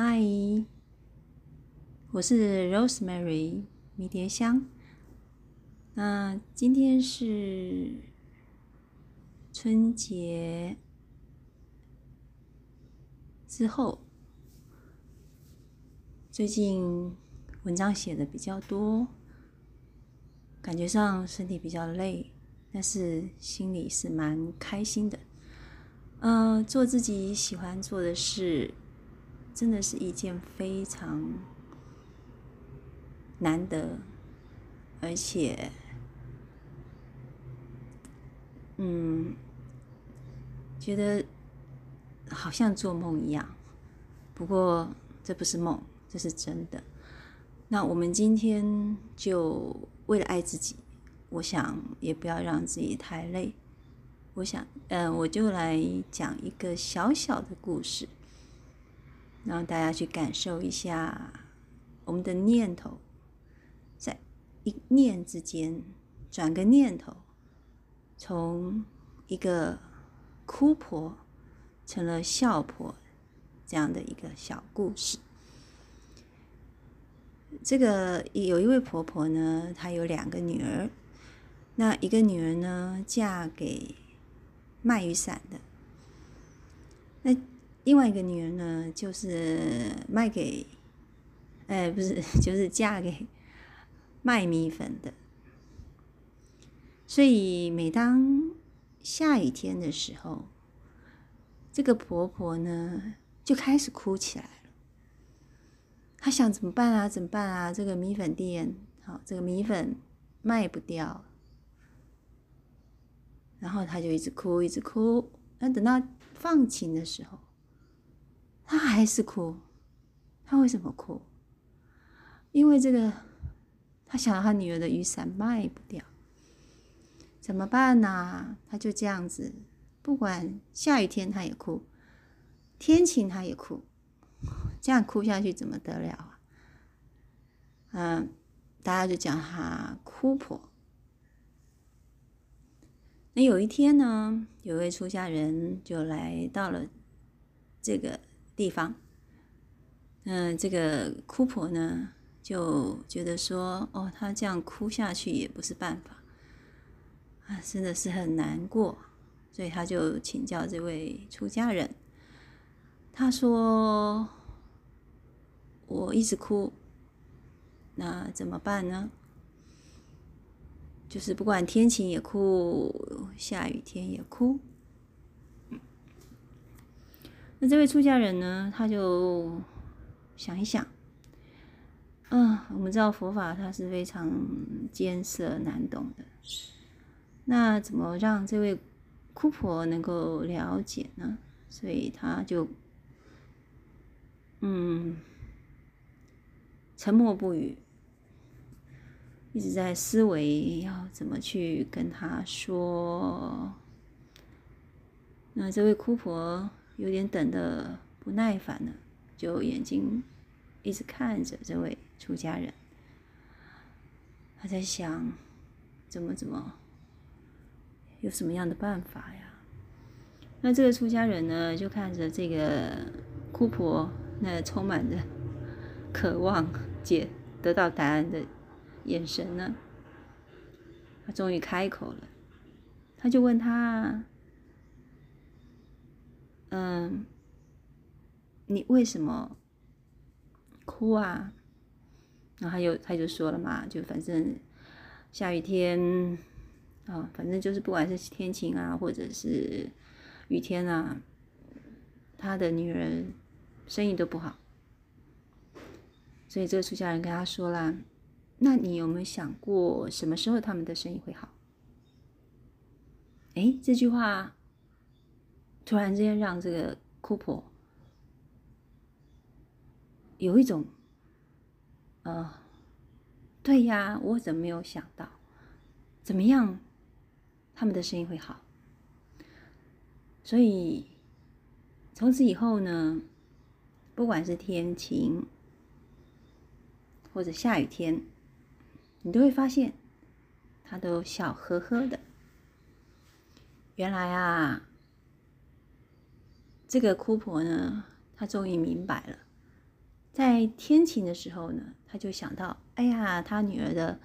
嗨，我是 Rosemary 迷迭香。那今天是春节之后，最近文章写的比较多，感觉上身体比较累，但是心里是蛮开心的。嗯，做自己喜欢做的事。真的是一件非常难得，而且，嗯，觉得好像做梦一样。不过这不是梦，这是真的。那我们今天就为了爱自己，我想也不要让自己太累。我想，嗯，我就来讲一个小小的故事。让大家去感受一下，我们的念头在一念之间转个念头，从一个哭婆成了笑婆这样的一个小故事。这个有一位婆婆呢，她有两个女儿，那一个女儿呢嫁给卖雨伞的，那。另外一个女人呢，就是卖给，哎，不是，就是嫁给 卖米粉的。所以每当下雨天的时候，这个婆婆呢就开始哭起来了。她想怎么办啊？怎么办啊？这个米粉店，好，这个米粉卖不掉。然后她就一直哭，一直哭。那等到放晴的时候。他还是哭，他为什么哭？因为这个，他想他女儿的雨伞卖不掉，怎么办呢？他就这样子，不管下雨天他也哭，天晴他也哭，这样哭下去怎么得了啊？嗯，大家就叫他哭婆。那有一天呢，有位出家人就来到了这个。地方，嗯，这个哭婆呢就觉得说，哦，她这样哭下去也不是办法，啊，真的是很难过，所以他就请教这位出家人，他说：“我一直哭，那怎么办呢？就是不管天晴也哭，下雨天也哭。”那这位出家人呢？他就想一想，嗯，我们知道佛法它是非常艰涩难懂的，那怎么让这位姑婆能够了解呢？所以他就，嗯，沉默不语，一直在思维要怎么去跟他说。那这位姑婆。有点等的不耐烦了，就眼睛一直看着这位出家人。他在想，怎么怎么，有什么样的办法呀？那这个出家人呢，就看着这个姑婆那充满着渴望解得到答案的眼神呢，他终于开口了，他就问他。嗯，你为什么哭啊？然后他又他就说了嘛，就反正下雨天啊，反正就是不管是天晴啊，或者是雨天啊，他的女人生意都不好，所以这个出家人跟他说啦：“那你有没有想过什么时候他们的生意会好？”哎，这句话。突然之间，让这个姑婆有一种，呃，对呀，我怎么没有想到？怎么样，他们的生意会好？所以从此以后呢，不管是天晴或者下雨天，你都会发现他都笑呵呵的。原来啊。这个姑婆呢，她终于明白了，在天晴的时候呢，她就想到，哎呀，她女儿的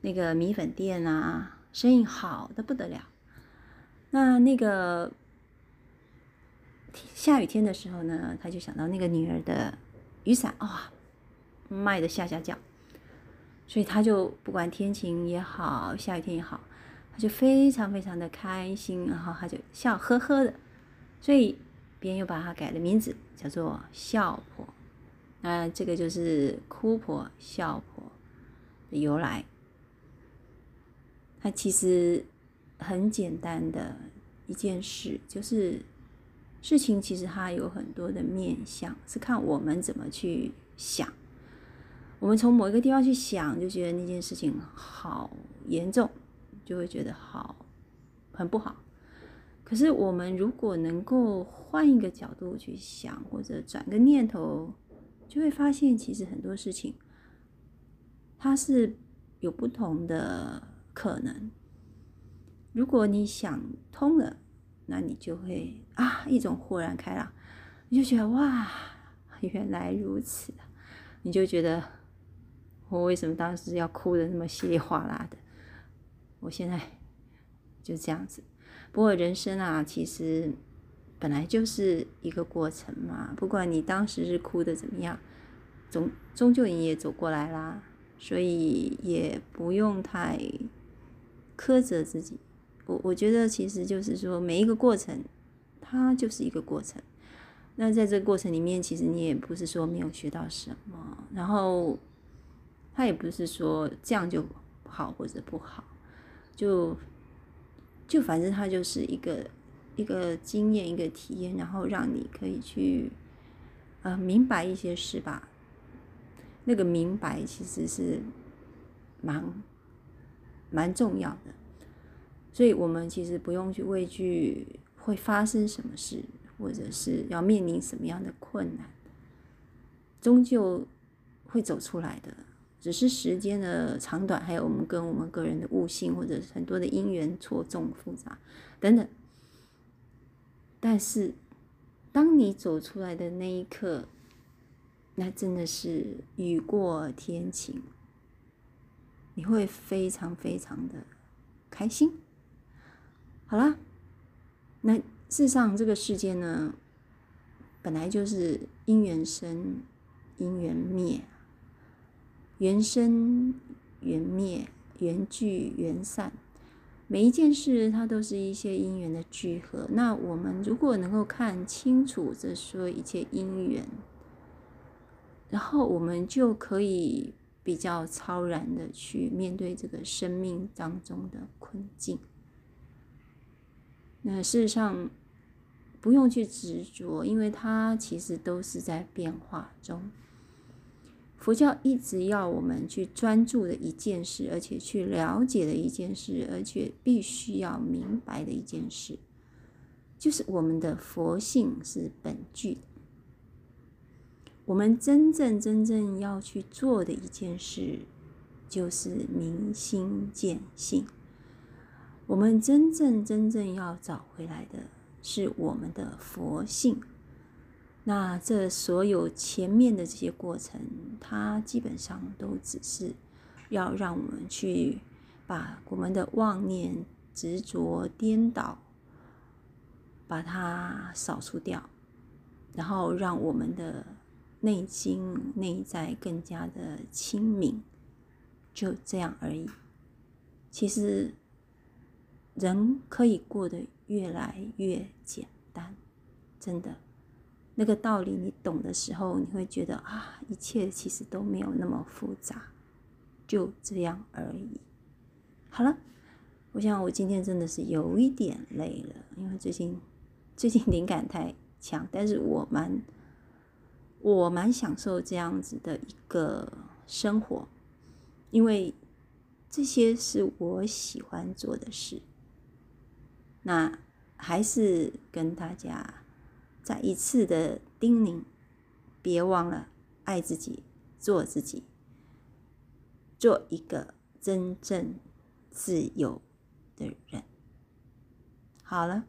那个米粉店啊，生意好的不得了。那那个下雨天的时候呢，他就想到那个女儿的雨伞，哇，卖的下下叫。所以他就不管天晴也好，下雨天也好，他就非常非常的开心，然后他就笑呵呵的。所以别人又把它改了名字，叫做笑婆。那这个就是哭婆、笑婆的由来。它其实很简单的一件事，就是事情其实它有很多的面相，是看我们怎么去想。我们从某一个地方去想，就觉得那件事情好严重，就会觉得好很不好。可是我们如果能够换一个角度去想，或者转个念头，就会发现其实很多事情它是有不同的可能。如果你想通了，那你就会啊一种豁然开朗，你就觉得哇原来如此，你就觉得。我为什么当时要哭的那么稀里哗啦的？我现在就这样子。不过人生啊，其实本来就是一个过程嘛。不管你当时是哭的怎么样，终终究你也走过来啦。所以也不用太苛责自己。我我觉得其实就是说，每一个过程它就是一个过程。那在这个过程里面，其实你也不是说没有学到什么，然后。他也不是说这样就好或者不好，就就反正他就是一个一个经验一个体验，然后让你可以去呃明白一些事吧。那个明白其实是蛮蛮重要的，所以我们其实不用去畏惧会发生什么事，或者是要面临什么样的困难，终究会走出来的。只是时间的长短，还有我们跟我们个人的悟性，或者很多的因缘错综复杂等等。但是，当你走出来的那一刻，那真的是雨过天晴，你会非常非常的开心。好啦，那事实上这个世界呢，本来就是因缘生，因缘灭。缘生缘灭，缘聚缘散，每一件事它都是一些因缘的聚合。那我们如果能够看清楚这说一切因缘，然后我们就可以比较超然的去面对这个生命当中的困境。那事实上不用去执着，因为它其实都是在变化中。佛教一直要我们去专注的一件事，而且去了解的一件事，而且必须要明白的一件事，就是我们的佛性是本具。我们真正真正要去做的一件事，就是明心见性。我们真正真正要找回来的是我们的佛性。那这所有前面的这些过程，它基本上都只是要让我们去把我们的妄念、执着、颠倒，把它扫除掉，然后让我们的内心、内在更加的清明，就这样而已。其实，人可以过得越来越简单，真的。那个道理你懂的时候，你会觉得啊，一切其实都没有那么复杂，就这样而已。好了，我想我今天真的是有一点累了，因为最近最近灵感太强，但是我蛮我蛮享受这样子的一个生活，因为这些是我喜欢做的事。那还是跟大家。再一次的叮咛，别忘了爱自己，做自己，做一个真正自由的人。好了，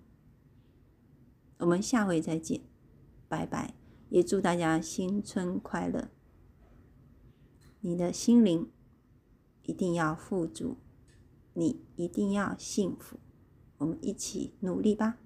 我们下回再见，拜拜！也祝大家新春快乐。你的心灵一定要富足，你一定要幸福。我们一起努力吧。